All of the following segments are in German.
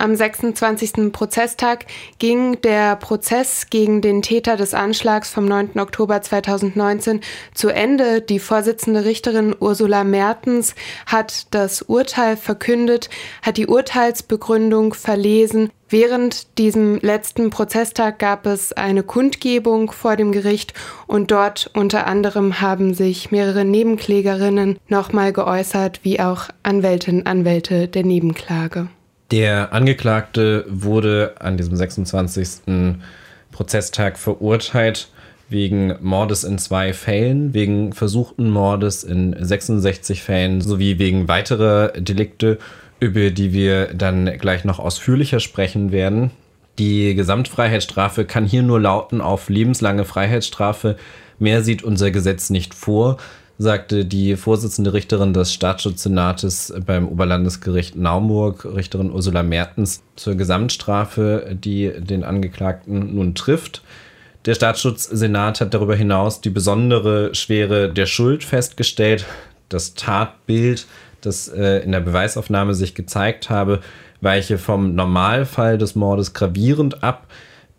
Am 26. Prozesstag ging der Prozess gegen den Täter des Anschlags vom 9. Oktober 2019 zu Ende. Die Vorsitzende Richterin Ursula Mertens hat das Urteil verkündet, hat die Urteilsbegründung verlesen. Während diesem letzten Prozesstag gab es eine Kundgebung vor dem Gericht und dort unter anderem haben sich mehrere Nebenklägerinnen nochmal geäußert, wie auch Anwältinnen Anwälte der Nebenklage. Der Angeklagte wurde an diesem 26. Prozesstag verurteilt wegen Mordes in zwei Fällen, wegen versuchten Mordes in 66 Fällen sowie wegen weiterer Delikte, über die wir dann gleich noch ausführlicher sprechen werden. Die Gesamtfreiheitsstrafe kann hier nur lauten auf lebenslange Freiheitsstrafe. Mehr sieht unser Gesetz nicht vor sagte die Vorsitzende Richterin des Staatsschutzsenates beim Oberlandesgericht Naumburg, Richterin Ursula Mertens, zur Gesamtstrafe, die den Angeklagten nun trifft. Der Staatsschutzsenat hat darüber hinaus die besondere Schwere der Schuld festgestellt. Das Tatbild, das äh, in der Beweisaufnahme sich gezeigt habe, weiche vom Normalfall des Mordes gravierend ab.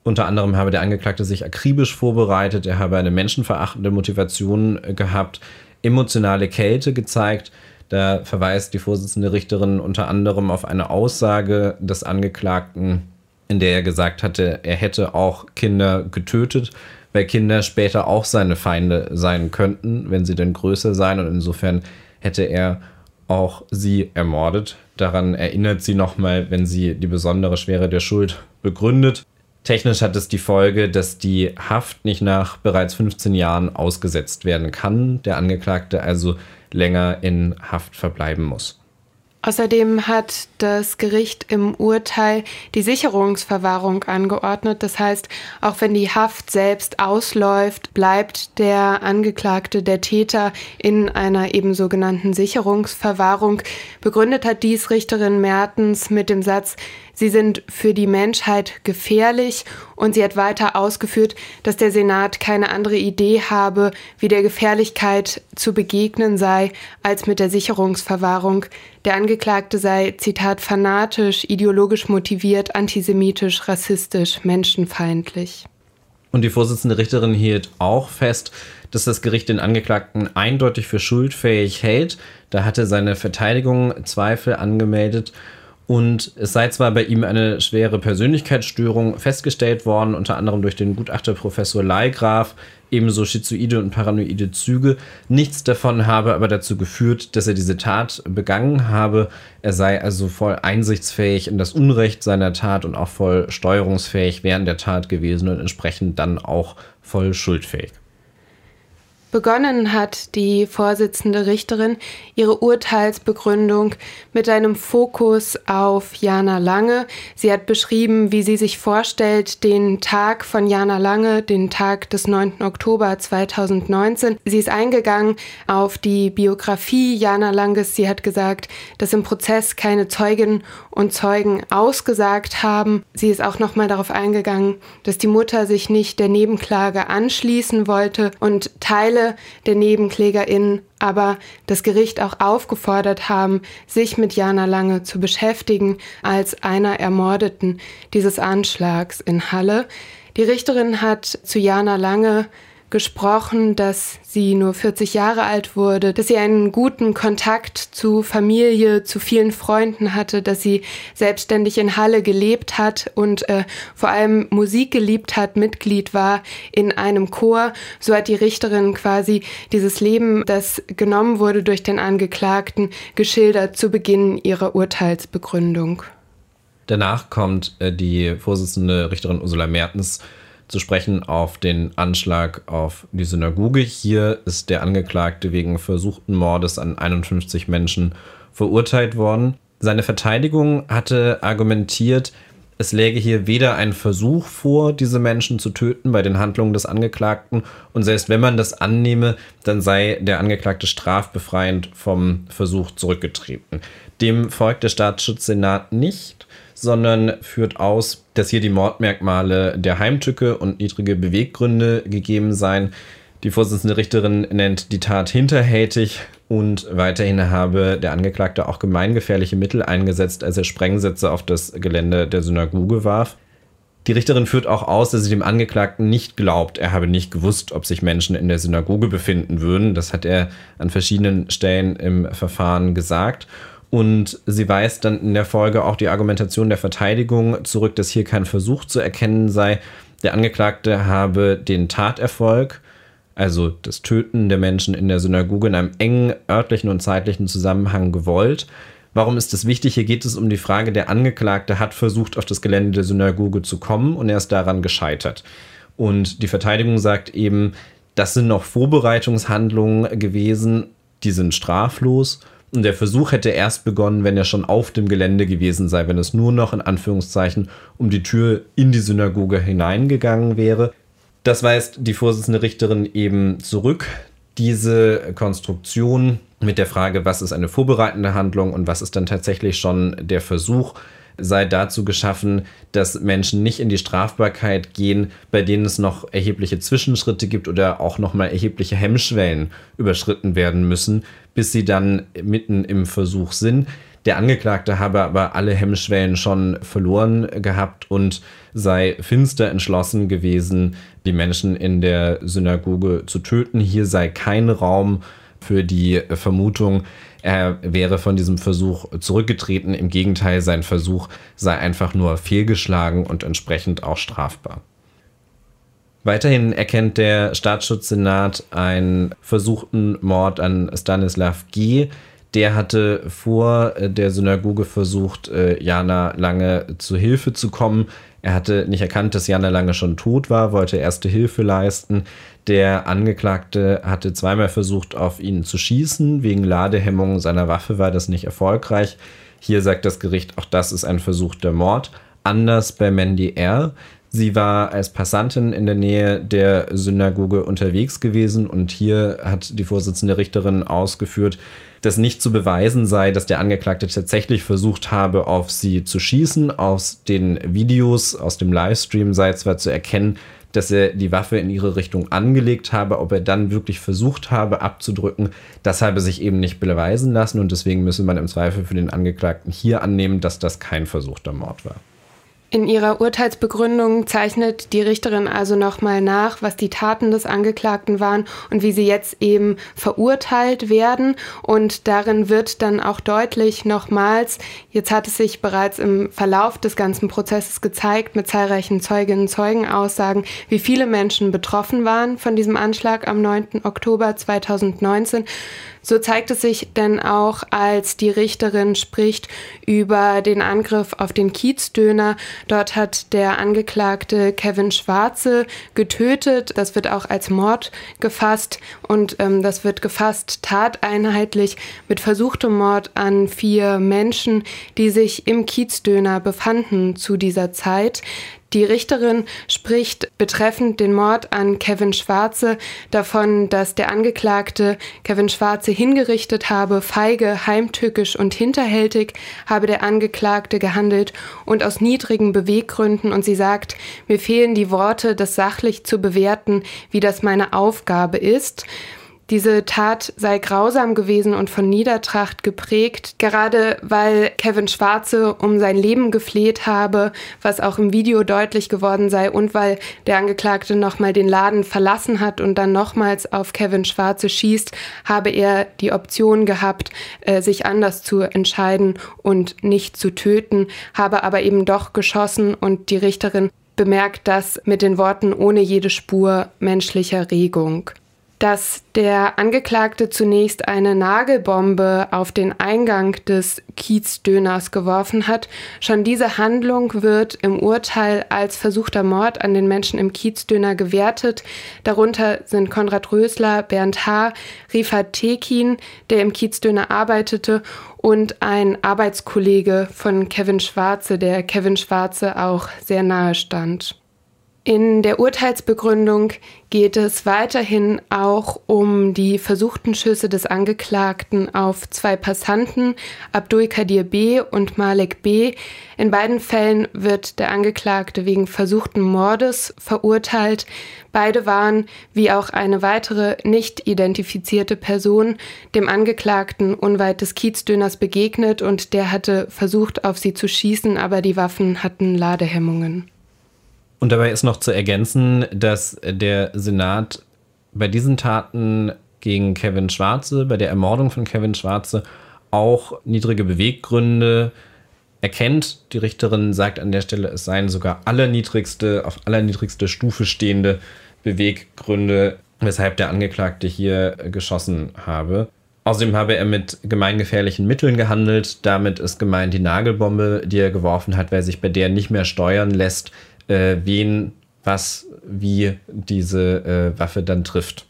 Unter anderem habe der Angeklagte sich akribisch vorbereitet, er habe eine menschenverachtende Motivation gehabt, emotionale Kälte gezeigt. Da verweist die Vorsitzende Richterin unter anderem auf eine Aussage des Angeklagten, in der er gesagt hatte, er hätte auch Kinder getötet, weil Kinder später auch seine Feinde sein könnten, wenn sie denn größer seien. Und insofern hätte er auch sie ermordet. Daran erinnert sie nochmal, wenn sie die besondere Schwere der Schuld begründet. Technisch hat es die Folge, dass die Haft nicht nach bereits 15 Jahren ausgesetzt werden kann, der Angeklagte also länger in Haft verbleiben muss. Außerdem hat das Gericht im Urteil die Sicherungsverwahrung angeordnet. Das heißt, auch wenn die Haft selbst ausläuft, bleibt der Angeklagte, der Täter in einer eben sogenannten Sicherungsverwahrung. Begründet hat dies Richterin Mertens mit dem Satz, Sie sind für die Menschheit gefährlich und sie hat weiter ausgeführt, dass der Senat keine andere Idee habe, wie der Gefährlichkeit zu begegnen sei, als mit der Sicherungsverwahrung. Der Angeklagte sei, Zitat, fanatisch, ideologisch motiviert, antisemitisch, rassistisch, menschenfeindlich. Und die Vorsitzende Richterin hielt auch fest, dass das Gericht den Angeklagten eindeutig für schuldfähig hält. Da hatte seine Verteidigung Zweifel angemeldet und es sei zwar bei ihm eine schwere Persönlichkeitsstörung festgestellt worden, unter anderem durch den Gutachter Professor Leigraf, ebenso schizoide und paranoide Züge. Nichts davon habe aber dazu geführt, dass er diese Tat begangen habe. Er sei also voll einsichtsfähig in das Unrecht seiner Tat und auch voll steuerungsfähig während der Tat gewesen und entsprechend dann auch voll schuldfähig. Begonnen hat die Vorsitzende Richterin ihre Urteilsbegründung mit einem Fokus auf Jana Lange. Sie hat beschrieben, wie sie sich vorstellt, den Tag von Jana Lange, den Tag des 9. Oktober 2019. Sie ist eingegangen auf die Biografie Jana Langes. Sie hat gesagt, dass im Prozess keine Zeuginnen und Zeugen ausgesagt haben. Sie ist auch nochmal darauf eingegangen, dass die Mutter sich nicht der Nebenklage anschließen wollte und Teile Teile der NebenklägerInnen aber das Gericht auch aufgefordert haben, sich mit Jana Lange zu beschäftigen als einer Ermordeten dieses Anschlags in Halle. Die Richterin hat zu Jana Lange gesprochen, dass sie nur 40 Jahre alt wurde, dass sie einen guten Kontakt zu Familie, zu vielen Freunden hatte, dass sie selbstständig in Halle gelebt hat und äh, vor allem Musik geliebt hat, Mitglied war in einem Chor. So hat die Richterin quasi dieses Leben, das genommen wurde durch den Angeklagten, geschildert zu Beginn ihrer Urteilsbegründung. Danach kommt äh, die Vorsitzende Richterin Ursula Mertens zu sprechen auf den Anschlag auf die Synagoge. Hier ist der Angeklagte wegen versuchten Mordes an 51 Menschen verurteilt worden. Seine Verteidigung hatte argumentiert, es läge hier weder ein Versuch vor, diese Menschen zu töten bei den Handlungen des Angeklagten, und selbst wenn man das annehme, dann sei der Angeklagte strafbefreiend vom Versuch zurückgetreten. Dem folgt der Staatsschutzsenat nicht, sondern führt aus, dass hier die Mordmerkmale der Heimtücke und niedrige Beweggründe gegeben seien. Die Vorsitzende Richterin nennt die Tat hinterhältig und weiterhin habe der Angeklagte auch gemeingefährliche Mittel eingesetzt, als er Sprengsätze auf das Gelände der Synagoge warf. Die Richterin führt auch aus, dass sie dem Angeklagten nicht glaubt, er habe nicht gewusst, ob sich Menschen in der Synagoge befinden würden. Das hat er an verschiedenen Stellen im Verfahren gesagt. Und sie weist dann in der Folge auch die Argumentation der Verteidigung zurück, dass hier kein Versuch zu erkennen sei. Der Angeklagte habe den Taterfolg also das Töten der Menschen in der Synagoge in einem engen örtlichen und zeitlichen Zusammenhang gewollt. Warum ist das wichtig? Hier geht es um die Frage, der Angeklagte hat versucht, auf das Gelände der Synagoge zu kommen und er ist daran gescheitert. Und die Verteidigung sagt eben, das sind noch Vorbereitungshandlungen gewesen, die sind straflos. Und der Versuch hätte erst begonnen, wenn er schon auf dem Gelände gewesen sei, wenn es nur noch in Anführungszeichen um die Tür in die Synagoge hineingegangen wäre. Das weist die Vorsitzende Richterin eben zurück. Diese Konstruktion mit der Frage, was ist eine vorbereitende Handlung und was ist dann tatsächlich schon der Versuch, sei dazu geschaffen, dass Menschen nicht in die Strafbarkeit gehen, bei denen es noch erhebliche Zwischenschritte gibt oder auch nochmal erhebliche Hemmschwellen überschritten werden müssen, bis sie dann mitten im Versuch sind. Der Angeklagte habe aber alle Hemmschwellen schon verloren gehabt und sei finster entschlossen gewesen, die Menschen in der Synagoge zu töten. Hier sei kein Raum für die Vermutung, er wäre von diesem Versuch zurückgetreten. Im Gegenteil, sein Versuch sei einfach nur fehlgeschlagen und entsprechend auch strafbar. Weiterhin erkennt der Staatsschutzsenat einen versuchten Mord an Stanislav G., der hatte vor äh, der Synagoge versucht, äh, Jana Lange zu Hilfe zu kommen. Er hatte nicht erkannt, dass Jana Lange schon tot war, wollte erste Hilfe leisten. Der Angeklagte hatte zweimal versucht, auf ihn zu schießen. Wegen Ladehemmung seiner Waffe war das nicht erfolgreich. Hier sagt das Gericht, auch das ist ein versuchter Mord. Anders bei Mandy R. Sie war als Passantin in der Nähe der Synagoge unterwegs gewesen und hier hat die Vorsitzende Richterin ausgeführt, dass nicht zu beweisen sei, dass der Angeklagte tatsächlich versucht habe, auf sie zu schießen. Aus den Videos, aus dem Livestream sei zwar zu erkennen, dass er die Waffe in ihre Richtung angelegt habe, ob er dann wirklich versucht habe abzudrücken, das habe sich eben nicht beweisen lassen und deswegen müsse man im Zweifel für den Angeklagten hier annehmen, dass das kein versuchter Mord war. In ihrer Urteilsbegründung zeichnet die Richterin also nochmal nach, was die Taten des Angeklagten waren und wie sie jetzt eben verurteilt werden. Und darin wird dann auch deutlich nochmals, jetzt hat es sich bereits im Verlauf des ganzen Prozesses gezeigt, mit zahlreichen Zeuginnen und Zeugenaussagen, wie viele Menschen betroffen waren von diesem Anschlag am 9. Oktober 2019. So zeigt es sich denn auch, als die Richterin spricht über den Angriff auf den Kiezdöner. Dort hat der Angeklagte Kevin Schwarze getötet. Das wird auch als Mord gefasst und ähm, das wird gefasst tateinheitlich mit versuchtem Mord an vier Menschen, die sich im Kiezdöner befanden zu dieser Zeit. Die Richterin spricht betreffend den Mord an Kevin Schwarze davon, dass der Angeklagte Kevin Schwarze hingerichtet habe, feige, heimtückisch und hinterhältig habe der Angeklagte gehandelt und aus niedrigen Beweggründen und sie sagt, mir fehlen die Worte, das sachlich zu bewerten, wie das meine Aufgabe ist. Diese Tat sei grausam gewesen und von Niedertracht geprägt, gerade weil Kevin Schwarze um sein Leben gefleht habe, was auch im Video deutlich geworden sei und weil der Angeklagte nochmal den Laden verlassen hat und dann nochmals auf Kevin Schwarze schießt, habe er die Option gehabt, äh, sich anders zu entscheiden und nicht zu töten, habe aber eben doch geschossen und die Richterin bemerkt das mit den Worten ohne jede Spur menschlicher Regung. Dass der Angeklagte zunächst eine Nagelbombe auf den Eingang des Kiezdöners geworfen hat. Schon diese Handlung wird im Urteil als versuchter Mord an den Menschen im Kiezdöner gewertet. Darunter sind Konrad Rösler, Bernd H., Rifat Tekin, der im Kiezdöner arbeitete, und ein Arbeitskollege von Kevin Schwarze, der Kevin Schwarze auch sehr nahe stand. In der Urteilsbegründung geht es weiterhin auch um die versuchten Schüsse des Angeklagten auf zwei Passanten, Abdul Kadir B. und Malek B. In beiden Fällen wird der Angeklagte wegen versuchten Mordes verurteilt. Beide waren, wie auch eine weitere nicht identifizierte Person, dem Angeklagten unweit des Kiezdöners begegnet und der hatte versucht, auf sie zu schießen, aber die Waffen hatten Ladehemmungen. Und dabei ist noch zu ergänzen, dass der Senat bei diesen Taten gegen Kevin Schwarze, bei der Ermordung von Kevin Schwarze, auch niedrige Beweggründe erkennt. Die Richterin sagt an der Stelle, es seien sogar allerniedrigste, auf allerniedrigste Stufe stehende Beweggründe, weshalb der Angeklagte hier geschossen habe. Außerdem habe er mit gemeingefährlichen Mitteln gehandelt. Damit ist gemeint die Nagelbombe, die er geworfen hat, weil sich bei der nicht mehr steuern lässt, äh, wen, was, wie diese äh, Waffe dann trifft.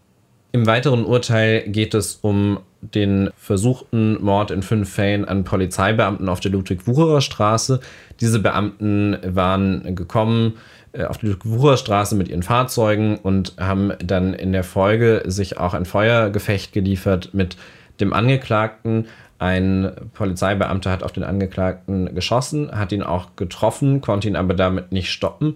Im weiteren Urteil geht es um den versuchten Mord in fünf Fällen an Polizeibeamten auf der Ludwig-Wucherer Straße. Diese Beamten waren gekommen äh, auf die Ludwig-Wucherer Straße mit ihren Fahrzeugen und haben dann in der Folge sich auch ein Feuergefecht geliefert mit dem Angeklagten. Ein Polizeibeamter hat auf den Angeklagten geschossen, hat ihn auch getroffen, konnte ihn aber damit nicht stoppen.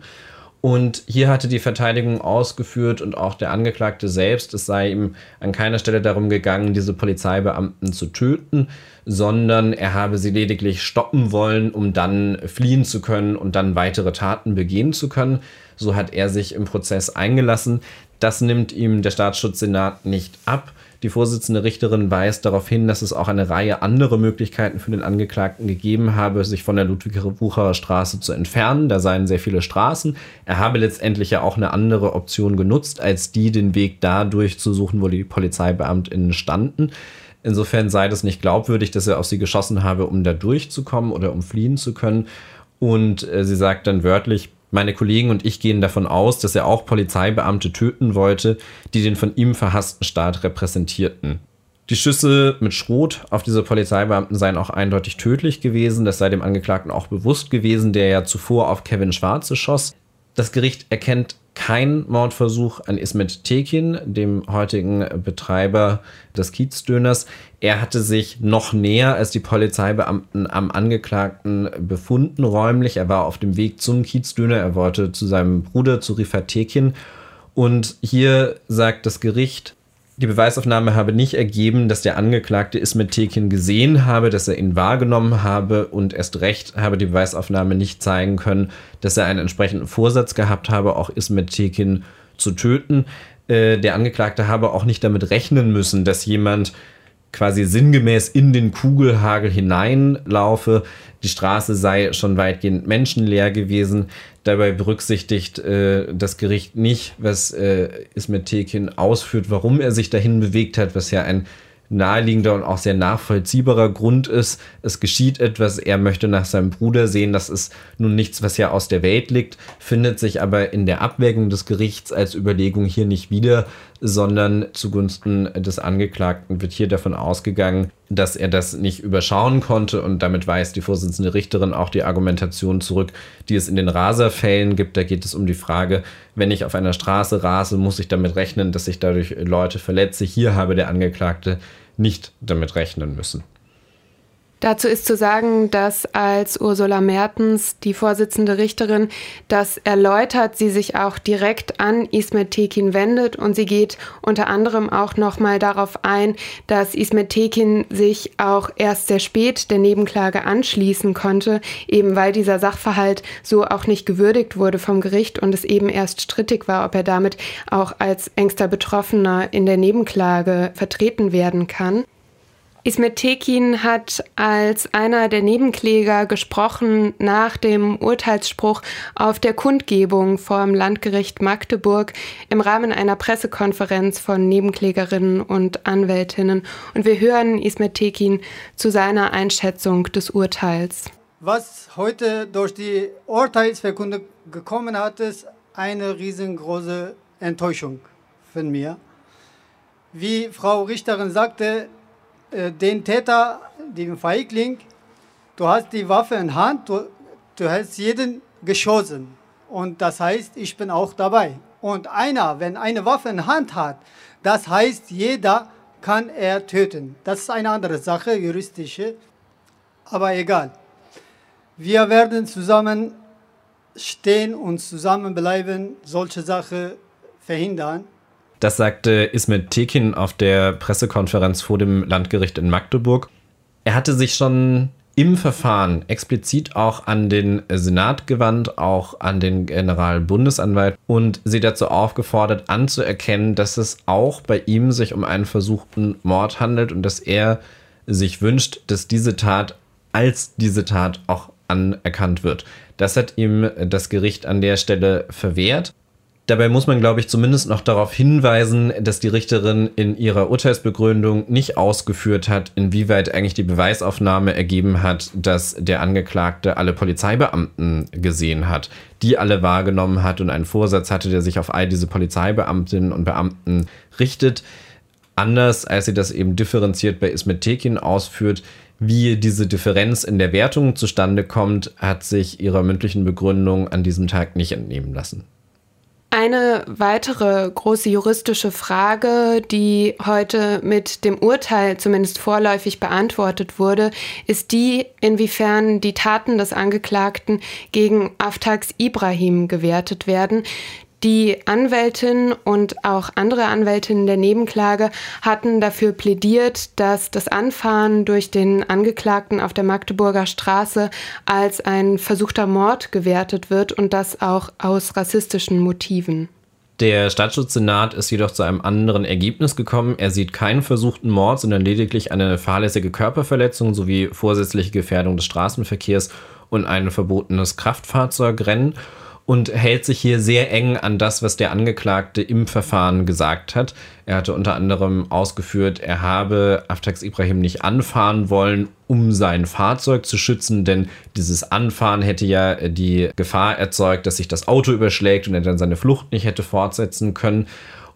Und hier hatte die Verteidigung ausgeführt und auch der Angeklagte selbst, es sei ihm an keiner Stelle darum gegangen, diese Polizeibeamten zu töten, sondern er habe sie lediglich stoppen wollen, um dann fliehen zu können und dann weitere Taten begehen zu können. So hat er sich im Prozess eingelassen. Das nimmt ihm der Staatsschutzsenat nicht ab. Die Vorsitzende Richterin weist darauf hin, dass es auch eine Reihe anderer Möglichkeiten für den Angeklagten gegeben habe, sich von der Ludwig-Wucherer Straße zu entfernen. Da seien sehr viele Straßen. Er habe letztendlich ja auch eine andere Option genutzt, als die, den Weg dadurch zu suchen, wo die PolizeibeamtInnen standen. Insofern sei das nicht glaubwürdig, dass er auf sie geschossen habe, um da durchzukommen oder um fliehen zu können. Und äh, sie sagt dann wörtlich, meine Kollegen und ich gehen davon aus, dass er auch Polizeibeamte töten wollte, die den von ihm verhassten Staat repräsentierten. Die Schüsse mit Schrot auf diese Polizeibeamten seien auch eindeutig tödlich gewesen. Das sei dem Angeklagten auch bewusst gewesen, der ja zuvor auf Kevin Schwarze schoss. Das Gericht erkennt kein Mordversuch an Ismet Tekin, dem heutigen Betreiber des Kiezdöners. Er hatte sich noch näher als die Polizeibeamten am Angeklagten befunden räumlich. Er war auf dem Weg zum Kiezdöner. Er wollte zu seinem Bruder, zu Rifat Tekin. Und hier sagt das Gericht, die Beweisaufnahme habe nicht ergeben, dass der Angeklagte Ismet Tekin gesehen habe, dass er ihn wahrgenommen habe und erst recht habe die Beweisaufnahme nicht zeigen können, dass er einen entsprechenden Vorsatz gehabt habe, auch Ismet Tekin zu töten. Äh, der Angeklagte habe auch nicht damit rechnen müssen, dass jemand quasi sinngemäß in den Kugelhagel hineinlaufe. Die Straße sei schon weitgehend menschenleer gewesen. Dabei berücksichtigt äh, das Gericht nicht, was äh, Ismet Tekin ausführt, warum er sich dahin bewegt hat, was ja ein naheliegender und auch sehr nachvollziehbarer Grund ist. Es geschieht etwas, er möchte nach seinem Bruder sehen. Das ist nun nichts, was ja aus der Welt liegt, findet sich aber in der Abwägung des Gerichts als Überlegung hier nicht wieder, sondern zugunsten des Angeklagten wird hier davon ausgegangen, dass er das nicht überschauen konnte und damit weist die Vorsitzende Richterin auch die Argumentation zurück, die es in den Raserfällen gibt. Da geht es um die Frage, wenn ich auf einer Straße rase, muss ich damit rechnen, dass ich dadurch Leute verletze. Hier habe der Angeklagte nicht damit rechnen müssen. Dazu ist zu sagen, dass als Ursula Mertens, die Vorsitzende Richterin, das erläutert, sie sich auch direkt an Ismet Tekin wendet und sie geht unter anderem auch nochmal darauf ein, dass Ismet Tekin sich auch erst sehr spät der Nebenklage anschließen konnte, eben weil dieser Sachverhalt so auch nicht gewürdigt wurde vom Gericht und es eben erst strittig war, ob er damit auch als engster Betroffener in der Nebenklage vertreten werden kann. Ismet Tekin hat als einer der Nebenkläger gesprochen nach dem Urteilsspruch auf der Kundgebung vor dem Landgericht Magdeburg im Rahmen einer Pressekonferenz von Nebenklägerinnen und Anwältinnen. Und wir hören Ismet Tekin zu seiner Einschätzung des Urteils. Was heute durch die Urteilsverkündung gekommen hat, ist eine riesengroße Enttäuschung von mir. Wie Frau Richterin sagte, den Täter, den Feigling, du hast die Waffe in Hand, du, du hast jeden geschossen. Und das heißt, ich bin auch dabei. Und einer, wenn eine Waffe in Hand hat, das heißt, jeder kann er töten. Das ist eine andere Sache, juristische. Aber egal. Wir werden zusammen stehen und zusammenbleiben, solche Sachen verhindern. Das sagte Ismet Tekin auf der Pressekonferenz vor dem Landgericht in Magdeburg. Er hatte sich schon im Verfahren explizit auch an den Senat gewandt, auch an den Generalbundesanwalt und sie dazu aufgefordert, anzuerkennen, dass es auch bei ihm sich um einen versuchten Mord handelt und dass er sich wünscht, dass diese Tat als diese Tat auch anerkannt wird. Das hat ihm das Gericht an der Stelle verwehrt. Dabei muss man, glaube ich, zumindest noch darauf hinweisen, dass die Richterin in ihrer Urteilsbegründung nicht ausgeführt hat, inwieweit eigentlich die Beweisaufnahme ergeben hat, dass der Angeklagte alle Polizeibeamten gesehen hat, die alle wahrgenommen hat und einen Vorsatz hatte, der sich auf all diese Polizeibeamtinnen und Beamten richtet. Anders als sie das eben differenziert bei Ismet Tekin ausführt, wie diese Differenz in der Wertung zustande kommt, hat sich ihrer mündlichen Begründung an diesem Tag nicht entnehmen lassen. Eine weitere große juristische Frage, die heute mit dem Urteil zumindest vorläufig beantwortet wurde, ist die, inwiefern die Taten des Angeklagten gegen Aftax Ibrahim gewertet werden. Die Anwältin und auch andere Anwältinnen der Nebenklage hatten dafür plädiert, dass das Anfahren durch den Angeklagten auf der Magdeburger Straße als ein versuchter Mord gewertet wird und das auch aus rassistischen Motiven. Der Staatsschutzsenat ist jedoch zu einem anderen Ergebnis gekommen. Er sieht keinen versuchten Mord, sondern lediglich eine fahrlässige Körperverletzung sowie vorsätzliche Gefährdung des Straßenverkehrs und ein verbotenes Kraftfahrzeugrennen und hält sich hier sehr eng an das, was der Angeklagte im Verfahren gesagt hat. Er hatte unter anderem ausgeführt, er habe Aftax Ibrahim nicht anfahren wollen, um sein Fahrzeug zu schützen, denn dieses Anfahren hätte ja die Gefahr erzeugt, dass sich das Auto überschlägt und er dann seine Flucht nicht hätte fortsetzen können.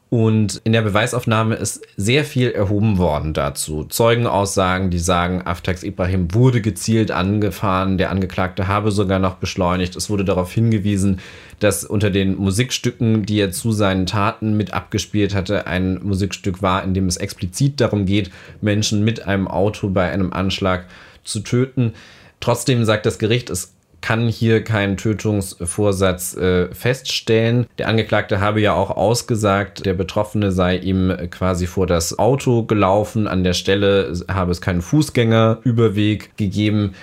Und in der Beweisaufnahme ist sehr viel erhoben worden dazu. Zeugenaussagen, die sagen, Aftax Ibrahim wurde gezielt angefahren, der Angeklagte habe sogar noch beschleunigt. Es wurde darauf hingewiesen, dass unter den Musikstücken, die er zu seinen Taten mit abgespielt hatte, ein Musikstück war, in dem es explizit darum geht, Menschen mit einem Auto bei einem Anschlag zu töten. Trotzdem sagt das Gericht, es kann hier keinen Tötungsvorsatz äh, feststellen. Der Angeklagte habe ja auch ausgesagt, der Betroffene sei ihm quasi vor das Auto gelaufen. An der Stelle habe es keinen Fußgängerüberweg gegeben.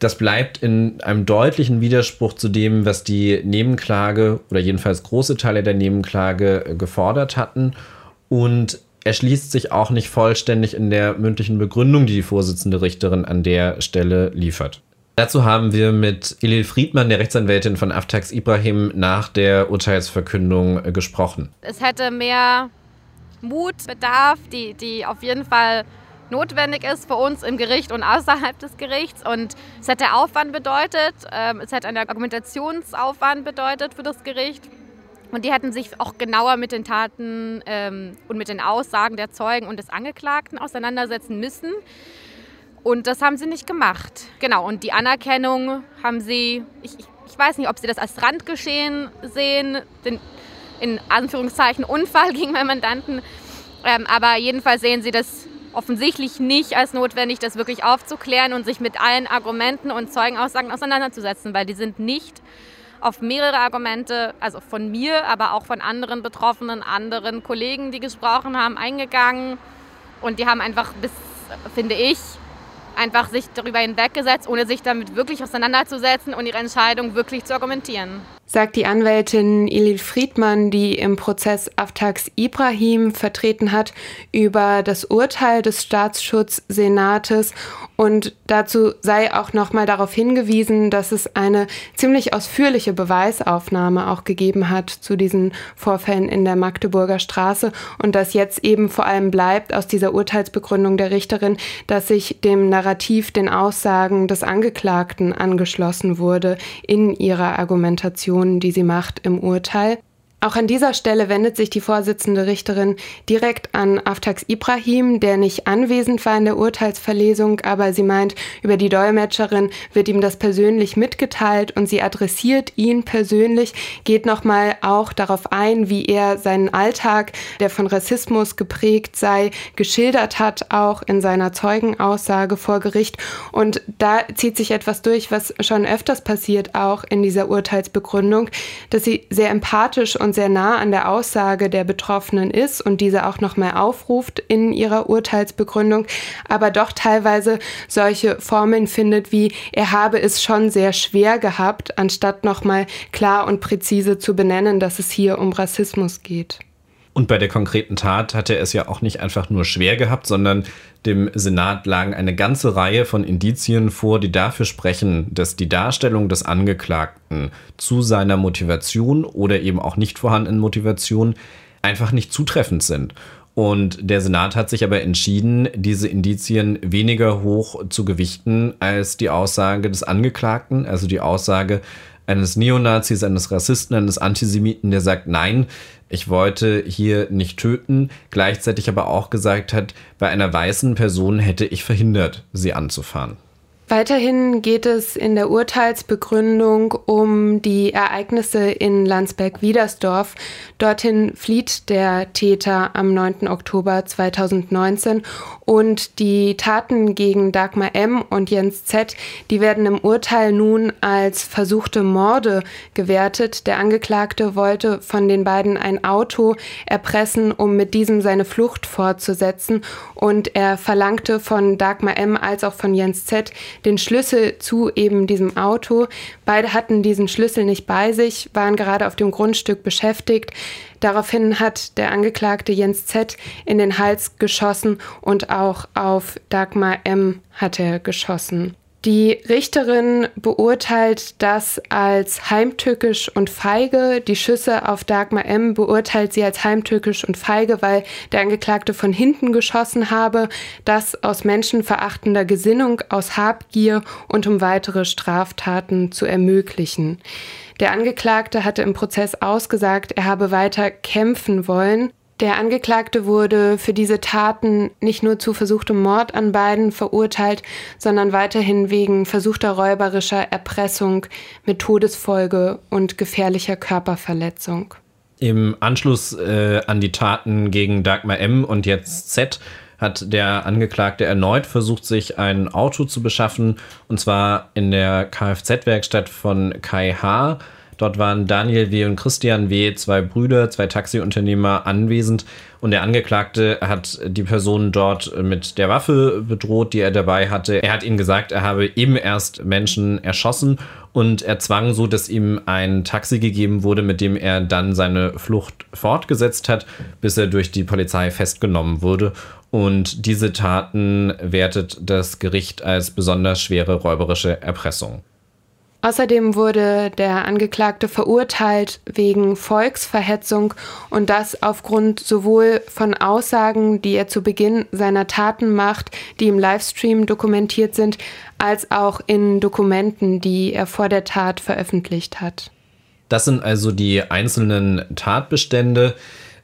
Das bleibt in einem deutlichen Widerspruch zu dem, was die Nebenklage oder jedenfalls große Teile der Nebenklage äh, gefordert hatten. Und erschließt sich auch nicht vollständig in der mündlichen Begründung, die die Vorsitzende Richterin an der Stelle liefert. Dazu haben wir mit Elil Friedmann, der Rechtsanwältin von Aftax Ibrahim, nach der Urteilsverkündung äh, gesprochen. Es hätte mehr Mut bedarf, die, die auf jeden Fall notwendig ist für uns im Gericht und außerhalb des Gerichts. Und es hätte Aufwand bedeutet, ähm, es hätte einen Argumentationsaufwand bedeutet für das Gericht. Und die hätten sich auch genauer mit den Taten ähm, und mit den Aussagen der Zeugen und des Angeklagten auseinandersetzen müssen. Und das haben sie nicht gemacht. Genau, und die Anerkennung haben sie, ich, ich weiß nicht, ob sie das als Randgeschehen sehen, den in Anführungszeichen Unfall gegen meinen Mandanten. Ähm, aber jedenfalls sehen sie das offensichtlich nicht als notwendig, das wirklich aufzuklären und sich mit allen Argumenten und Zeugenaussagen auseinanderzusetzen, weil die sind nicht auf mehrere Argumente, also von mir, aber auch von anderen Betroffenen, anderen Kollegen, die gesprochen haben, eingegangen. Und die haben einfach bis, finde ich, einfach sich darüber hinweggesetzt, ohne sich damit wirklich auseinanderzusetzen und ihre Entscheidung wirklich zu argumentieren. sagt die Anwältin Ilil Friedmann, die im Prozess Aftax Ibrahim vertreten hat, über das Urteil des Staatsschutzsenates und dazu sei auch nochmal darauf hingewiesen, dass es eine ziemlich ausführliche Beweisaufnahme auch gegeben hat zu diesen Vorfällen in der Magdeburger Straße und dass jetzt eben vor allem bleibt aus dieser Urteilsbegründung der Richterin, dass sich dem Narrativ, den Aussagen des Angeklagten angeschlossen wurde in ihrer Argumentation, die sie macht im Urteil. Auch an dieser Stelle wendet sich die Vorsitzende Richterin direkt an Aftax Ibrahim, der nicht anwesend war in der Urteilsverlesung, aber sie meint, über die Dolmetscherin wird ihm das persönlich mitgeteilt und sie adressiert ihn persönlich, geht nochmal auch darauf ein, wie er seinen Alltag, der von Rassismus geprägt sei, geschildert hat, auch in seiner Zeugenaussage vor Gericht. Und da zieht sich etwas durch, was schon öfters passiert, auch in dieser Urteilsbegründung, dass sie sehr empathisch und und sehr nah an der Aussage der Betroffenen ist und diese auch noch mehr aufruft in ihrer Urteilsbegründung, aber doch teilweise solche Formeln findet wie er habe es schon sehr schwer gehabt, anstatt noch mal klar und präzise zu benennen, dass es hier um Rassismus geht. Und bei der konkreten Tat hat er es ja auch nicht einfach nur schwer gehabt, sondern dem Senat lagen eine ganze Reihe von Indizien vor, die dafür sprechen, dass die Darstellung des Angeklagten zu seiner Motivation oder eben auch nicht vorhandenen Motivation einfach nicht zutreffend sind. Und der Senat hat sich aber entschieden, diese Indizien weniger hoch zu gewichten als die Aussage des Angeklagten, also die Aussage eines Neonazis, eines Rassisten, eines Antisemiten, der sagt, nein, ich wollte hier nicht töten, gleichzeitig aber auch gesagt hat, bei einer weißen Person hätte ich verhindert, sie anzufahren. Weiterhin geht es in der Urteilsbegründung um die Ereignisse in Landsberg-Wiedersdorf. Dorthin flieht der Täter am 9. Oktober 2019 und die Taten gegen Dagmar M. und Jens Z., die werden im Urteil nun als versuchte Morde gewertet. Der Angeklagte wollte von den beiden ein Auto erpressen, um mit diesem seine Flucht fortzusetzen und er verlangte von Dagmar M. als auch von Jens Z den Schlüssel zu eben diesem Auto. Beide hatten diesen Schlüssel nicht bei sich, waren gerade auf dem Grundstück beschäftigt. Daraufhin hat der Angeklagte Jens Z. in den Hals geschossen und auch auf Dagmar M. hat er geschossen. Die Richterin beurteilt das als heimtückisch und feige. Die Schüsse auf Dagmar M. beurteilt sie als heimtückisch und feige, weil der Angeklagte von hinten geschossen habe, das aus menschenverachtender Gesinnung, aus Habgier und um weitere Straftaten zu ermöglichen. Der Angeklagte hatte im Prozess ausgesagt, er habe weiter kämpfen wollen. Der Angeklagte wurde für diese Taten nicht nur zu versuchtem Mord an beiden verurteilt, sondern weiterhin wegen versuchter räuberischer Erpressung mit Todesfolge und gefährlicher Körperverletzung. Im Anschluss äh, an die Taten gegen Dagmar M und jetzt Z hat der Angeklagte erneut versucht, sich ein Auto zu beschaffen, und zwar in der Kfz-Werkstatt von Kai H. Dort waren Daniel W. und Christian W., zwei Brüder, zwei Taxiunternehmer anwesend und der Angeklagte hat die Person dort mit der Waffe bedroht, die er dabei hatte. Er hat ihnen gesagt, er habe eben erst Menschen erschossen und er zwang so, dass ihm ein Taxi gegeben wurde, mit dem er dann seine Flucht fortgesetzt hat, bis er durch die Polizei festgenommen wurde. Und diese Taten wertet das Gericht als besonders schwere räuberische Erpressung. Außerdem wurde der Angeklagte verurteilt wegen Volksverhetzung und das aufgrund sowohl von Aussagen, die er zu Beginn seiner Taten macht, die im Livestream dokumentiert sind, als auch in Dokumenten, die er vor der Tat veröffentlicht hat. Das sind also die einzelnen Tatbestände,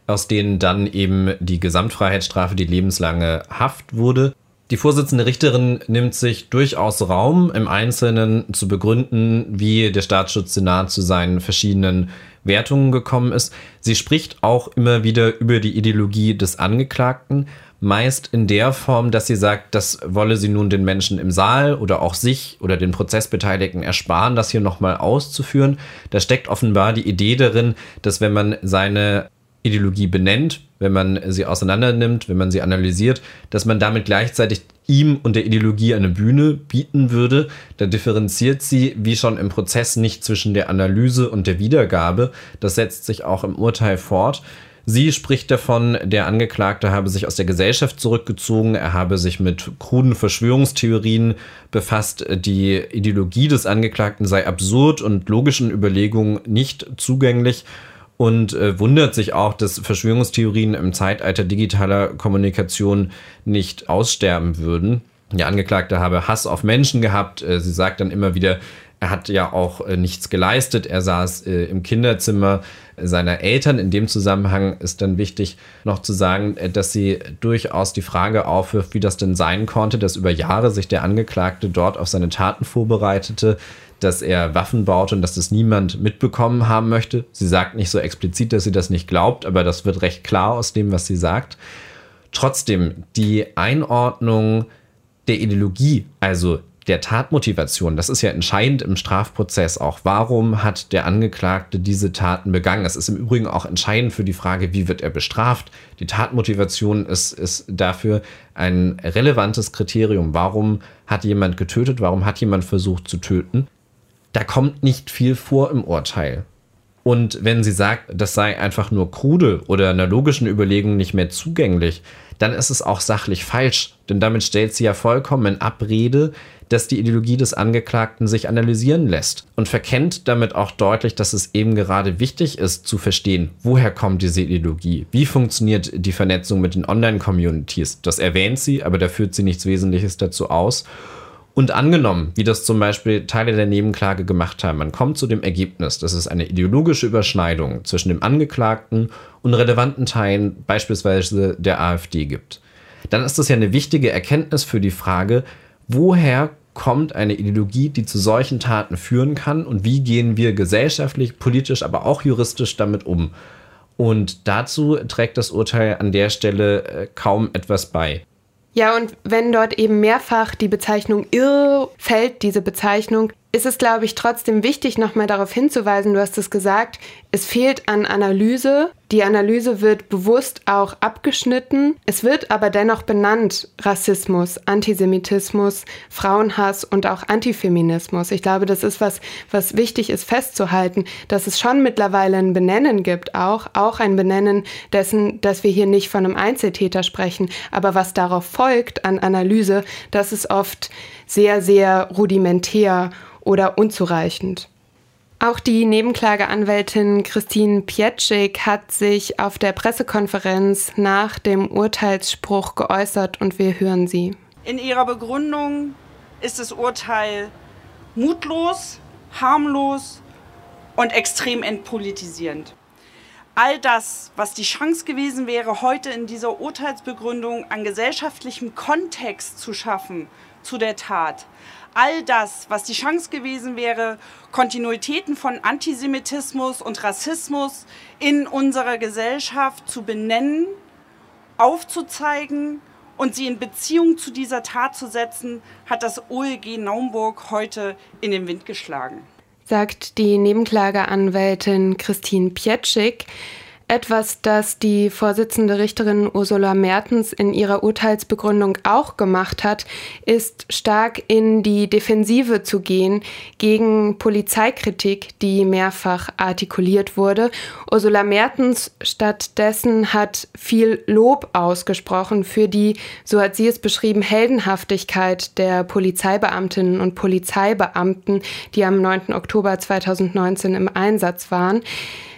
aus denen dann eben die Gesamtfreiheitsstrafe, die lebenslange Haft wurde. Die Vorsitzende Richterin nimmt sich durchaus Raum, im Einzelnen zu begründen, wie der Staatsschutzsenat zu seinen verschiedenen Wertungen gekommen ist. Sie spricht auch immer wieder über die Ideologie des Angeklagten, meist in der Form, dass sie sagt, das wolle sie nun den Menschen im Saal oder auch sich oder den Prozessbeteiligten ersparen, das hier nochmal auszuführen. Da steckt offenbar die Idee darin, dass wenn man seine Ideologie benennt, wenn man sie auseinandernimmt, wenn man sie analysiert, dass man damit gleichzeitig ihm und der Ideologie eine Bühne bieten würde. Da differenziert sie, wie schon im Prozess, nicht zwischen der Analyse und der Wiedergabe. Das setzt sich auch im Urteil fort. Sie spricht davon, der Angeklagte habe sich aus der Gesellschaft zurückgezogen, er habe sich mit kruden Verschwörungstheorien befasst, die Ideologie des Angeklagten sei absurd und logischen Überlegungen nicht zugänglich und äh, wundert sich auch, dass Verschwörungstheorien im Zeitalter digitaler Kommunikation nicht aussterben würden. Der Angeklagte habe Hass auf Menschen gehabt. Äh, sie sagt dann immer wieder, er hat ja auch äh, nichts geleistet. Er saß äh, im Kinderzimmer seiner Eltern. In dem Zusammenhang ist dann wichtig noch zu sagen, äh, dass sie durchaus die Frage aufwirft, wie das denn sein konnte, dass über Jahre sich der Angeklagte dort auf seine Taten vorbereitete, dass er Waffen baute und dass das niemand mitbekommen haben möchte. Sie sagt nicht so explizit, dass sie das nicht glaubt, aber das wird recht klar aus dem, was sie sagt. Trotzdem, die Einordnung der Ideologie, also der Tatmotivation, das ist ja entscheidend im Strafprozess auch. Warum hat der Angeklagte diese Taten begangen? Es ist im Übrigen auch entscheidend für die Frage, wie wird er bestraft. Die Tatmotivation ist, ist dafür ein relevantes Kriterium. Warum hat jemand getötet? Warum hat jemand versucht zu töten? Da kommt nicht viel vor im Urteil. Und wenn sie sagt, das sei einfach nur krude oder einer logischen Überlegung nicht mehr zugänglich, dann ist es auch sachlich falsch. Denn damit stellt sie ja vollkommen in Abrede, dass die Ideologie des Angeklagten sich analysieren lässt und verkennt damit auch deutlich, dass es eben gerade wichtig ist zu verstehen, woher kommt diese Ideologie, wie funktioniert die Vernetzung mit den Online-Communities. Das erwähnt sie, aber da führt sie nichts Wesentliches dazu aus. Und angenommen, wie das zum Beispiel Teile der Nebenklage gemacht haben, man kommt zu dem Ergebnis, dass es eine ideologische Überschneidung zwischen dem Angeklagten und relevanten Teilen beispielsweise der AfD gibt, dann ist das ja eine wichtige Erkenntnis für die Frage, woher kommt eine Ideologie, die zu solchen Taten führen kann und wie gehen wir gesellschaftlich, politisch, aber auch juristisch damit um. Und dazu trägt das Urteil an der Stelle äh, kaum etwas bei. Ja, und wenn dort eben mehrfach die Bezeichnung irr fällt, diese Bezeichnung, ist es, glaube ich, trotzdem wichtig, nochmal darauf hinzuweisen, du hast es gesagt, es fehlt an Analyse. Die Analyse wird bewusst auch abgeschnitten. Es wird aber dennoch benannt Rassismus, Antisemitismus, Frauenhass und auch Antifeminismus. Ich glaube, das ist was, was wichtig ist festzuhalten, dass es schon mittlerweile ein Benennen gibt, auch, auch ein Benennen dessen, dass wir hier nicht von einem Einzeltäter sprechen. Aber was darauf folgt an Analyse, das ist oft sehr, sehr rudimentär oder unzureichend. Auch die Nebenklageanwältin Christine Pietschik hat sich auf der Pressekonferenz nach dem Urteilsspruch geäußert und wir hören sie. In ihrer Begründung ist das Urteil mutlos, harmlos und extrem entpolitisierend. All das, was die Chance gewesen wäre, heute in dieser Urteilsbegründung an gesellschaftlichem Kontext zu schaffen zu der Tat, all das, was die Chance gewesen wäre, Kontinuitäten von Antisemitismus und Rassismus in unserer Gesellschaft zu benennen, aufzuzeigen und sie in Beziehung zu dieser Tat zu setzen, hat das OLG Naumburg heute in den Wind geschlagen. Sagt die Nebenklageanwältin Christine Pietschik. Etwas, das die Vorsitzende Richterin Ursula Mertens in ihrer Urteilsbegründung auch gemacht hat, ist stark in die Defensive zu gehen gegen Polizeikritik, die mehrfach artikuliert wurde. Ursula Mertens stattdessen hat viel Lob ausgesprochen für die, so hat sie es beschrieben, Heldenhaftigkeit der Polizeibeamtinnen und Polizeibeamten, die am 9. Oktober 2019 im Einsatz waren.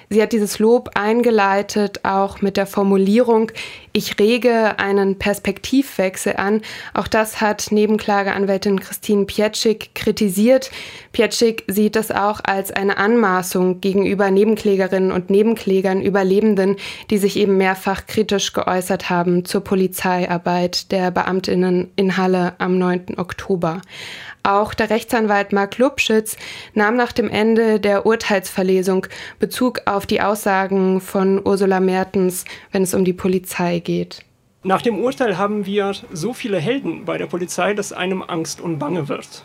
Sie hat dieses Lob eingeleitet, auch mit der Formulierung, ich rege einen Perspektivwechsel an. Auch das hat Nebenklageanwältin Christine Pietschik kritisiert. Pietschik sieht das auch als eine Anmaßung gegenüber Nebenklägerinnen und Nebenklägern, Überlebenden, die sich eben mehrfach kritisch geäußert haben zur Polizeiarbeit der Beamtinnen in Halle am 9. Oktober. Auch der Rechtsanwalt Mark Lubschitz nahm nach dem Ende der Urteilsverlesung Bezug auf die Aussagen von Ursula Mertens, wenn es um die Polizei geht. Nach dem Urteil haben wir so viele Helden bei der Polizei, dass einem Angst und Bange wird.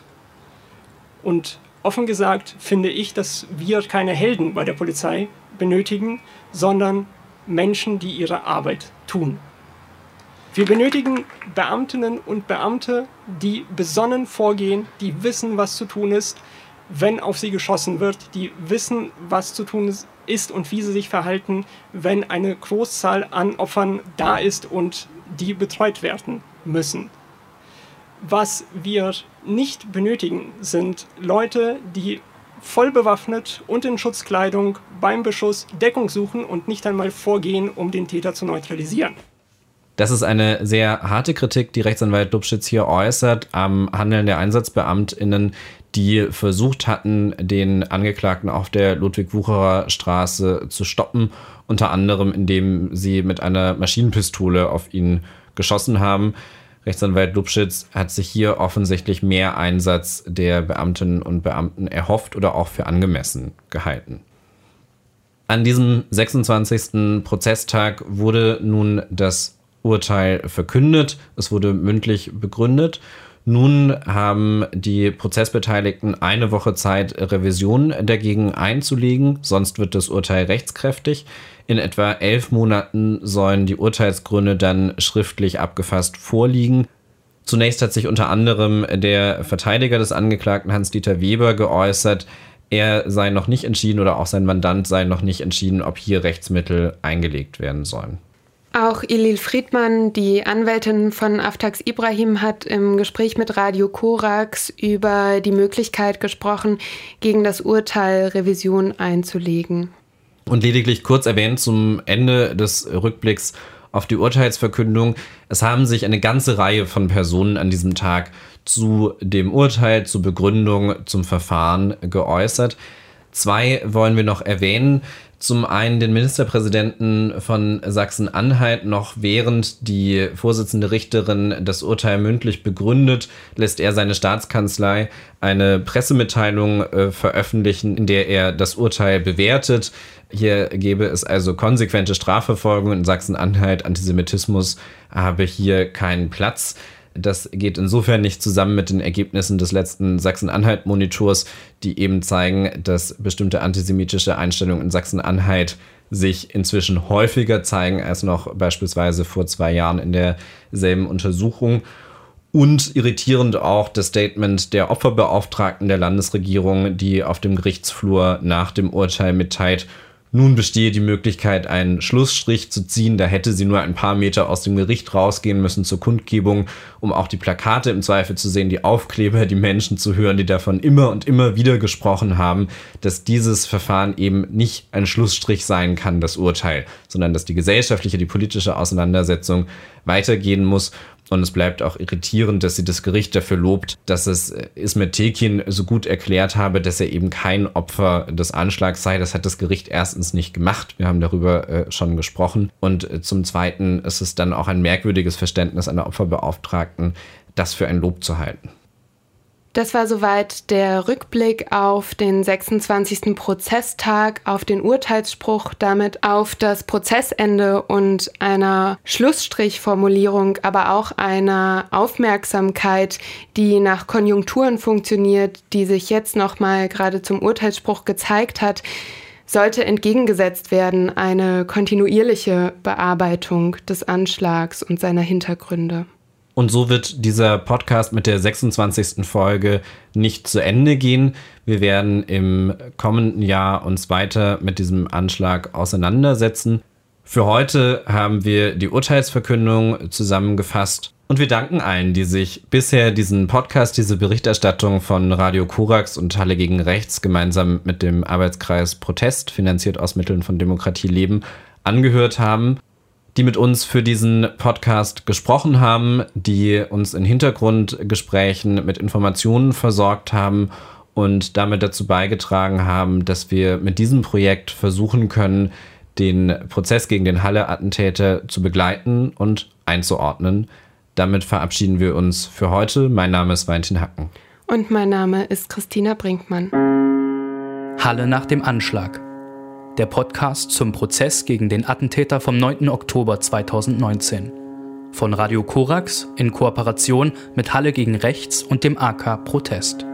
Und offen gesagt finde ich, dass wir keine Helden bei der Polizei benötigen, sondern Menschen, die ihre Arbeit tun. Wir benötigen Beamtinnen und Beamte, die besonnen vorgehen, die wissen, was zu tun ist, wenn auf sie geschossen wird, die wissen, was zu tun ist und wie sie sich verhalten, wenn eine Großzahl an Opfern da ist und die betreut werden müssen. Was wir nicht benötigen, sind Leute, die voll bewaffnet und in Schutzkleidung beim Beschuss Deckung suchen und nicht einmal vorgehen, um den Täter zu neutralisieren. Das ist eine sehr harte Kritik, die Rechtsanwalt Dubschitz hier äußert am Handeln der EinsatzbeamtInnen, die versucht hatten, den Angeklagten auf der Ludwig-Wucherer Straße zu stoppen, unter anderem indem sie mit einer Maschinenpistole auf ihn geschossen haben. Rechtsanwalt Lubschitz hat sich hier offensichtlich mehr Einsatz der Beamtinnen und Beamten erhofft oder auch für angemessen gehalten. An diesem 26. Prozesstag wurde nun das Urteil verkündet. Es wurde mündlich begründet. Nun haben die Prozessbeteiligten eine Woche Zeit, Revision dagegen einzulegen, sonst wird das Urteil rechtskräftig. In etwa elf Monaten sollen die Urteilsgründe dann schriftlich abgefasst vorliegen. Zunächst hat sich unter anderem der Verteidiger des Angeklagten Hans-Dieter Weber geäußert, er sei noch nicht entschieden oder auch sein Mandant sei noch nicht entschieden, ob hier Rechtsmittel eingelegt werden sollen. Auch Ilil Friedmann, die Anwältin von Aftax Ibrahim, hat im Gespräch mit Radio Korax über die Möglichkeit gesprochen, gegen das Urteil Revision einzulegen. Und lediglich kurz erwähnt zum Ende des Rückblicks auf die Urteilsverkündung. Es haben sich eine ganze Reihe von Personen an diesem Tag zu dem Urteil, zur Begründung, zum Verfahren geäußert. Zwei wollen wir noch erwähnen. Zum einen den Ministerpräsidenten von Sachsen-Anhalt noch während die Vorsitzende Richterin das Urteil mündlich begründet, lässt er seine Staatskanzlei eine Pressemitteilung äh, veröffentlichen, in der er das Urteil bewertet. Hier gäbe es also konsequente Strafverfolgung in Sachsen-Anhalt. Antisemitismus habe hier keinen Platz. Das geht insofern nicht zusammen mit den Ergebnissen des letzten Sachsen-Anhalt-Monitors, die eben zeigen, dass bestimmte antisemitische Einstellungen in Sachsen-Anhalt sich inzwischen häufiger zeigen als noch beispielsweise vor zwei Jahren in derselben Untersuchung. Und irritierend auch das Statement der Opferbeauftragten der Landesregierung, die auf dem Gerichtsflur nach dem Urteil mitteilt, nun bestehe die Möglichkeit, einen Schlussstrich zu ziehen. Da hätte sie nur ein paar Meter aus dem Gericht rausgehen müssen zur Kundgebung, um auch die Plakate im Zweifel zu sehen, die Aufkleber, die Menschen zu hören, die davon immer und immer wieder gesprochen haben, dass dieses Verfahren eben nicht ein Schlussstrich sein kann, das Urteil, sondern dass die gesellschaftliche, die politische Auseinandersetzung weitergehen muss und es bleibt auch irritierend, dass sie das Gericht dafür lobt, dass es äh, Ismet Tekin so gut erklärt habe, dass er eben kein Opfer des Anschlags sei. Das hat das Gericht erstens nicht gemacht. Wir haben darüber äh, schon gesprochen. Und äh, zum Zweiten ist es dann auch ein merkwürdiges Verständnis einer Opferbeauftragten, das für ein Lob zu halten. Das war soweit der Rückblick auf den 26. Prozesstag, auf den Urteilsspruch, damit auf das Prozessende und einer Schlussstrichformulierung, aber auch einer Aufmerksamkeit, die nach Konjunkturen funktioniert, die sich jetzt nochmal gerade zum Urteilsspruch gezeigt hat, sollte entgegengesetzt werden eine kontinuierliche Bearbeitung des Anschlags und seiner Hintergründe. Und so wird dieser Podcast mit der 26. Folge nicht zu Ende gehen. Wir werden im kommenden Jahr uns weiter mit diesem Anschlag auseinandersetzen. Für heute haben wir die Urteilsverkündung zusammengefasst und wir danken allen, die sich bisher diesen Podcast, diese Berichterstattung von Radio Korax und Halle gegen Rechts gemeinsam mit dem Arbeitskreis Protest, finanziert aus Mitteln von Demokratie Leben, angehört haben die mit uns für diesen Podcast gesprochen haben, die uns in Hintergrundgesprächen mit Informationen versorgt haben und damit dazu beigetragen haben, dass wir mit diesem Projekt versuchen können, den Prozess gegen den Halle-Attentäter zu begleiten und einzuordnen. Damit verabschieden wir uns für heute. Mein Name ist Valentin Hacken. Und mein Name ist Christina Brinkmann. Halle nach dem Anschlag der Podcast zum Prozess gegen den Attentäter vom 9. Oktober 2019. Von Radio Korax in Kooperation mit Halle gegen Rechts und dem AK Protest.